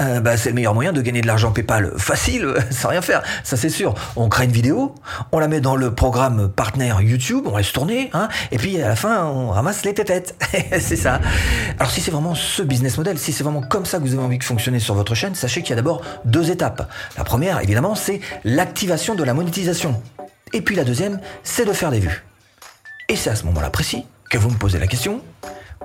euh, bah, c'est le meilleur moyen de gagner de l'argent PayPal facile, sans rien faire. Ça c'est sûr. On crée une vidéo, on la met dans le programme partenaire YouTube, on laisse tourner, hein, et puis à la fin, on ramasse les pépettes. c'est ça. Alors si c'est vraiment ce business model, si c'est vraiment comme ça que vous avez envie de fonctionner sur votre chaîne, sachez qu'il y a d'abord deux étapes. La première, évidemment, c'est l'activation de la monétisation. Et puis la deuxième, c'est de faire des vues. Et c'est à ce moment-là précis que vous me posez la question,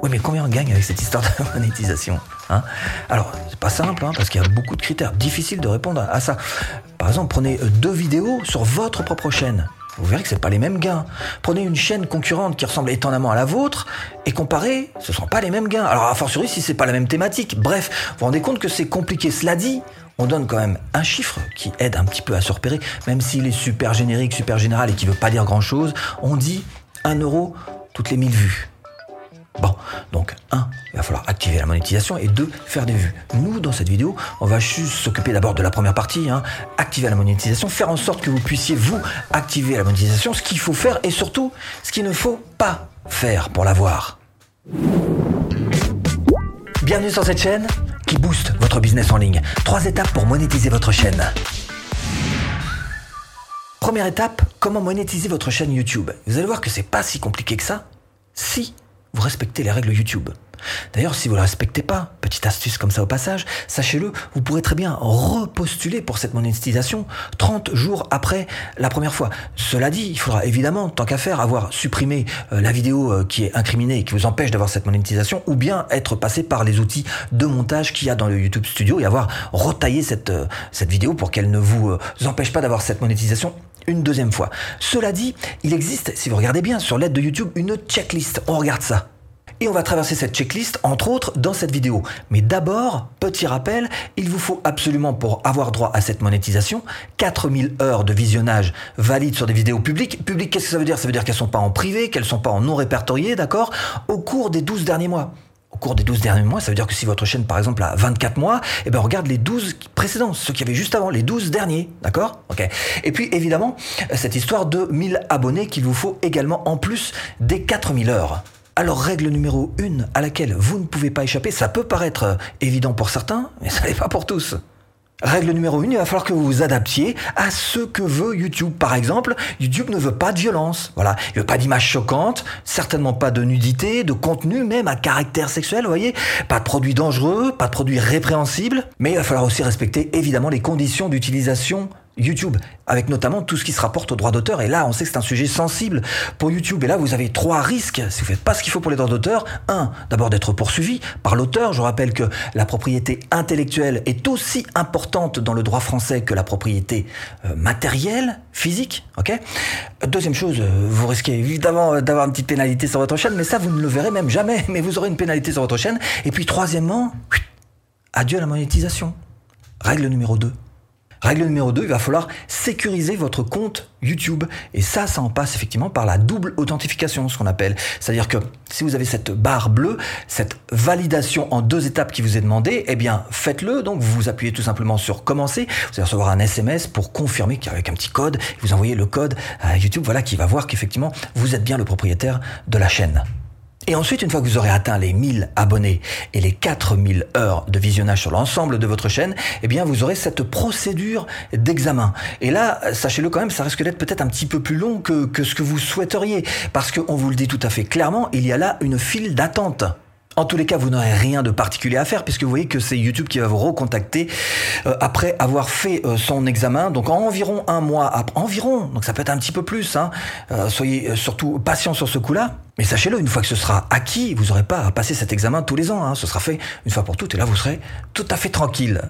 oui, mais combien on gagne avec cette histoire de monétisation hein? Alors, c'est pas simple, hein, parce qu'il y a beaucoup de critères. Difficile de répondre à ça. Par exemple, prenez deux vidéos sur votre propre chaîne. Vous verrez que c'est pas les mêmes gains. Prenez une chaîne concurrente qui ressemble étonnamment à la vôtre et comparez, ce ne sont pas les mêmes gains. Alors, a fortiori, si c'est pas la même thématique. Bref, vous vous rendez compte que c'est compliqué. Cela dit, on donne quand même un chiffre qui aide un petit peu à se repérer, même s'il est super générique, super général et qui veut pas dire grand chose. On dit 1 euro toutes les 1000 vues. Bon, donc un, il va falloir activer la monétisation et deux, faire des vues. Nous, dans cette vidéo, on va juste s'occuper d'abord de la première partie, hein, activer la monétisation, faire en sorte que vous puissiez vous activer la monétisation, ce qu'il faut faire et surtout ce qu'il ne faut pas faire pour l'avoir. Bienvenue sur cette chaîne qui booste votre business en ligne. Trois étapes pour monétiser votre chaîne. Première étape, comment monétiser votre chaîne YouTube. Vous allez voir que c'est pas si compliqué que ça. Si vous respectez les règles YouTube. D'ailleurs, si vous ne respectez pas, petite astuce comme ça au passage, sachez-le, vous pourrez très bien repostuler pour cette monétisation 30 jours après la première fois. Cela dit, il faudra évidemment, tant qu'à faire, avoir supprimé euh, la vidéo euh, qui est incriminée et qui vous empêche d'avoir cette monétisation, ou bien être passé par les outils de montage qu'il y a dans le YouTube Studio et avoir retaillé cette, euh, cette vidéo pour qu'elle ne vous empêche pas d'avoir cette monétisation une deuxième fois. Cela dit, il existe, si vous regardez bien sur l'aide de YouTube, une checklist. On regarde ça. Et on va traverser cette checklist, entre autres, dans cette vidéo. Mais d'abord, petit rappel, il vous faut absolument, pour avoir droit à cette monétisation, 4000 heures de visionnage valides sur des vidéos publiques. Publiques, qu'est-ce que ça veut dire? Ça veut dire qu'elles ne sont pas en privé, qu'elles ne sont pas en non répertoriées, d'accord? Au cours des 12 derniers mois au cours des 12 derniers mois, ça veut dire que si votre chaîne, par exemple, a 24 mois, eh ben, regarde les 12 précédents, ceux qu'il y avait juste avant, les 12 derniers, d'accord? Et puis, évidemment, cette histoire de 1000 abonnés qu'il vous faut également en plus des 4000 heures. Alors, règle numéro 1 à laquelle vous ne pouvez pas échapper, ça peut paraître évident pour certains, mais ça n'est pas pour tous. Règle numéro 1, il va falloir que vous vous adaptiez à ce que veut YouTube. Par exemple, YouTube ne veut pas de violence. Voilà. Il veut pas d'images choquantes, certainement pas de nudité, de contenu même à caractère sexuel, vous voyez. Pas de produits dangereux, pas de produits répréhensibles. Mais il va falloir aussi respecter évidemment les conditions d'utilisation YouTube, avec notamment tout ce qui se rapporte aux droits d'auteur. Et là, on sait que c'est un sujet sensible pour YouTube. Et là, vous avez trois risques si vous faites pas ce qu'il faut pour les droits d'auteur. Un, d'abord d'être poursuivi par l'auteur. Je rappelle que la propriété intellectuelle est aussi importante dans le droit français que la propriété euh, matérielle, physique. Deuxième chose, euh, vous risquez évidemment d'avoir une petite pénalité sur votre chaîne, mais ça, vous ne le verrez même jamais. Mais vous aurez une pénalité sur votre chaîne. Et puis, troisièmement, adieu à la monétisation. Règle numéro 2 Règle numéro 2, il va falloir sécuriser votre compte YouTube. Et ça, ça en passe effectivement par la double authentification, ce qu'on appelle. C'est-à-dire que si vous avez cette barre bleue, cette validation en deux étapes qui vous est demandée, eh bien, faites-le. Donc, vous appuyez tout simplement sur commencer. Vous allez recevoir un SMS pour confirmer qu'avec un petit code, vous envoyez le code à YouTube, voilà, qui va voir qu'effectivement, vous êtes bien le propriétaire de la chaîne. Et ensuite, une fois que vous aurez atteint les 1000 abonnés et les 4000 heures de visionnage sur l'ensemble de votre chaîne, eh bien, vous aurez cette procédure d'examen. Et là, sachez-le quand même, ça risque d'être peut-être un petit peu plus long que, que ce que vous souhaiteriez. Parce qu'on vous le dit tout à fait clairement, il y a là une file d'attente. En tous les cas, vous n'aurez rien de particulier à faire puisque vous voyez que c'est YouTube qui va vous recontacter euh, après avoir fait euh, son examen. Donc environ un mois après, environ, donc ça peut être un petit peu plus. Hein. Euh, soyez surtout patient sur ce coup-là. Mais sachez-le, une fois que ce sera acquis, vous n'aurez pas à passer cet examen tous les ans. Hein. Ce sera fait une fois pour toutes et là vous serez tout à fait tranquille.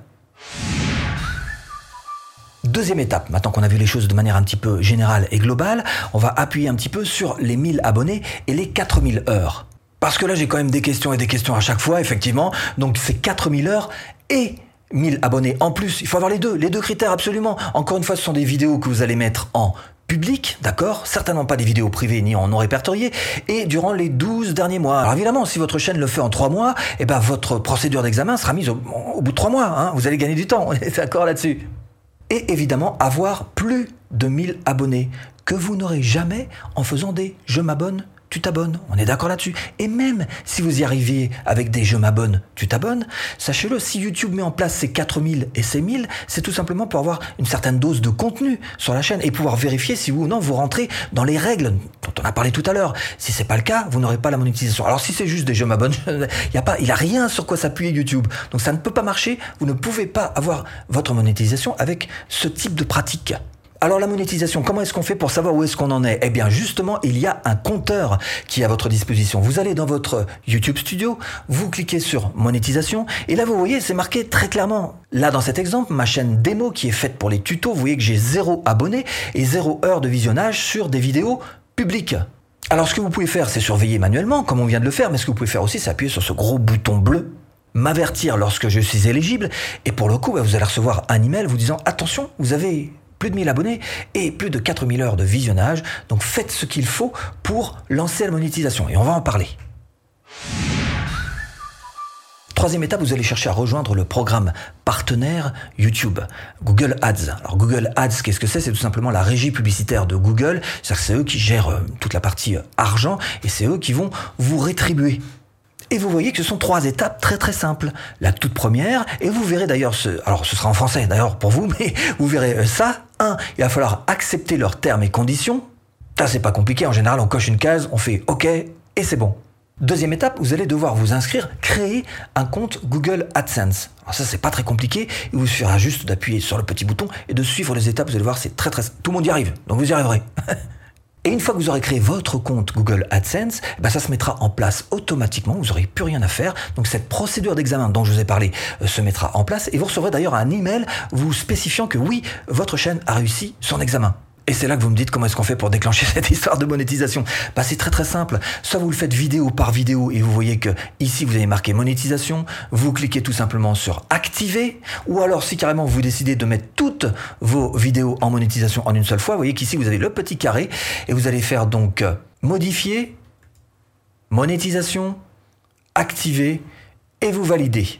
Deuxième étape, maintenant qu'on a vu les choses de manière un petit peu générale et globale, on va appuyer un petit peu sur les 1000 abonnés et les 4000 heures. Parce que là, j'ai quand même des questions et des questions à chaque fois, effectivement. Donc, c'est 4000 heures et 1000 abonnés en plus. Il faut avoir les deux, les deux critères absolument. Encore une fois, ce sont des vidéos que vous allez mettre en public, d'accord? Certainement pas des vidéos privées ni en non répertoriées, et durant les 12 derniers mois. Alors évidemment, si votre chaîne le fait en 3 mois, eh ben votre procédure d'examen sera mise au, bout de 3 mois. Hein. Vous allez gagner du temps, on est d'accord là-dessus? Et évidemment, avoir plus de 1000 abonnés que vous n'aurez jamais en faisant des je m'abonne tu t'abonnes. On est d'accord là-dessus. Et même si vous y arriviez avec des je m'abonne, tu t'abonnes, sachez-le, si YouTube met en place ces 4000 et ces 1000, c'est tout simplement pour avoir une certaine dose de contenu sur la chaîne et pouvoir vérifier si oui ou non vous rentrez dans les règles dont on a parlé tout à l'heure. Si c'est pas le cas, vous n'aurez pas la monétisation. Alors si c'est juste des je m'abonne, il y a pas, il a rien sur quoi s'appuyer YouTube. Donc ça ne peut pas marcher. Vous ne pouvez pas avoir votre monétisation avec ce type de pratique. Alors la monétisation, comment est-ce qu'on fait pour savoir où est-ce qu'on en est? Eh bien justement, il y a un compteur qui est à votre disposition. Vous allez dans votre YouTube Studio, vous cliquez sur monétisation et là vous voyez, c'est marqué très clairement. Là dans cet exemple, ma chaîne démo qui est faite pour les tutos, vous voyez que j'ai zéro abonné et zéro heure de visionnage sur des vidéos publiques. Alors ce que vous pouvez faire, c'est surveiller manuellement, comme on vient de le faire, mais ce que vous pouvez faire aussi, c'est appuyer sur ce gros bouton bleu m'avertir lorsque je suis éligible. Et pour le coup, bah, vous allez recevoir un email vous disant attention, vous avez plus de 1000 abonnés et plus de 4000 heures de visionnage. Donc faites ce qu'il faut pour lancer la monétisation. Et on va en parler. Troisième étape, vous allez chercher à rejoindre le programme partenaire YouTube, Google Ads. Alors Google Ads, qu'est-ce que c'est? C'est tout simplement la régie publicitaire de Google. C'est-à-dire que c'est eux qui gèrent euh, toute la partie euh, argent et c'est eux qui vont vous rétribuer. Et vous voyez que ce sont trois étapes très très simples. La toute première, et vous verrez d'ailleurs ce, alors ce sera en français d'ailleurs pour vous, mais vous verrez euh, ça. Un, il va falloir accepter leurs termes et conditions. Ça c'est pas compliqué, en général on coche une case, on fait OK et c'est bon. Deuxième étape, vous allez devoir vous inscrire, créer un compte Google AdSense. Alors ça c'est pas très compliqué, il vous suffira juste d'appuyer sur le petit bouton et de suivre les étapes, vous allez voir c'est très très tout le monde y arrive. Donc vous y arriverez. Et une fois que vous aurez créé votre compte Google AdSense, eh ben ça se mettra en place automatiquement, vous n'aurez plus rien à faire. Donc cette procédure d'examen dont je vous ai parlé euh, se mettra en place et vous recevrez d'ailleurs un email vous spécifiant que oui, votre chaîne a réussi son examen. Et c'est là que vous me dites comment est-ce qu'on fait pour déclencher cette histoire de monétisation. Bah c'est très très simple. Soit vous le faites vidéo par vidéo et vous voyez que ici vous avez marqué monétisation, vous cliquez tout simplement sur activer, ou alors si carrément vous décidez de mettre toutes vos vidéos en monétisation en une seule fois, vous voyez qu'ici vous avez le petit carré et vous allez faire donc euh, modifier, monétisation, activer et vous validez.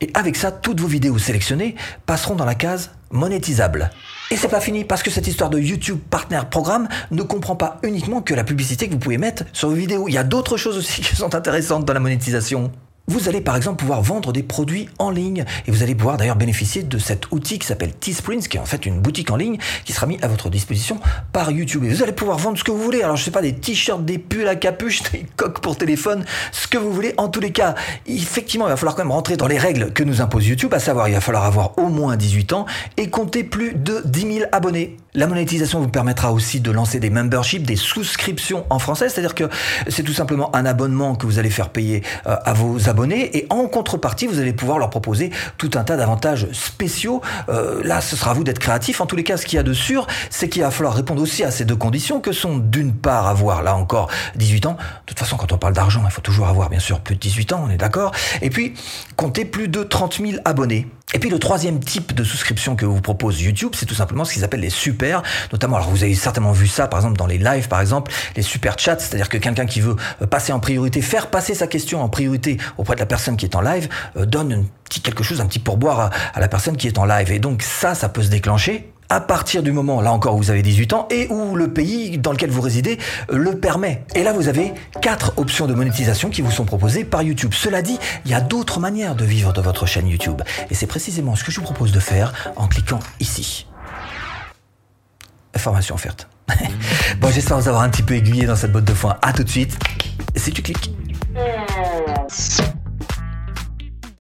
Et avec ça, toutes vos vidéos sélectionnées passeront dans la case monétisable. Et c'est pas fini parce que cette histoire de YouTube Partner Programme ne comprend pas uniquement que la publicité que vous pouvez mettre sur vos vidéos. Il y a d'autres choses aussi qui sont intéressantes dans la monétisation. Vous allez par exemple pouvoir vendre des produits en ligne et vous allez pouvoir d'ailleurs bénéficier de cet outil qui s'appelle Teesprints, qui est en fait une boutique en ligne qui sera mis à votre disposition par YouTube. Et vous allez pouvoir vendre ce que vous voulez. Alors je sais pas des t-shirts, des pulls à capuche, des coques pour téléphone, ce que vous voulez. En tous les cas, effectivement, il va falloir quand même rentrer dans les règles que nous impose YouTube, à savoir il va falloir avoir au moins 18 ans et compter plus de 10 000 abonnés. La monétisation vous permettra aussi de lancer des memberships, des souscriptions en français, c'est-à-dire que c'est tout simplement un abonnement que vous allez faire payer euh, à vos abonnés et en contrepartie, vous allez pouvoir leur proposer tout un tas d'avantages spéciaux. Euh, là, ce sera à vous d'être créatif. En tous les cas, ce qu'il y a de sûr, c'est qu'il va falloir répondre aussi à ces deux conditions que sont d'une part avoir là encore 18 ans. De toute façon, quand on parle d'argent, il faut toujours avoir bien sûr plus de 18 ans, on est d'accord. Et puis, compter plus de 30 000 abonnés. Et puis le troisième type de souscription que vous propose YouTube, c'est tout simplement ce qu'ils appellent les super, notamment, alors vous avez certainement vu ça par exemple dans les lives par exemple, les super chats, c'est-à-dire que quelqu'un qui veut euh, passer en priorité, faire passer sa question en priorité auprès de la personne qui est en live, euh, donne un petit quelque chose, un petit pourboire à la personne qui est en live. Et donc ça, ça peut se déclencher à partir du moment, là encore, où vous avez 18 ans et où le pays dans lequel vous résidez euh, le permet. Et là, vous avez quatre options de monétisation qui vous sont proposées par YouTube. Cela dit, il y a d'autres manières de vivre de votre chaîne YouTube. Et c'est précisément ce que je vous propose de faire en cliquant ici. Formation offerte. bon, j'espère vous avoir un petit peu aiguillé dans cette botte de foin. À tout de suite. Si tu cliques.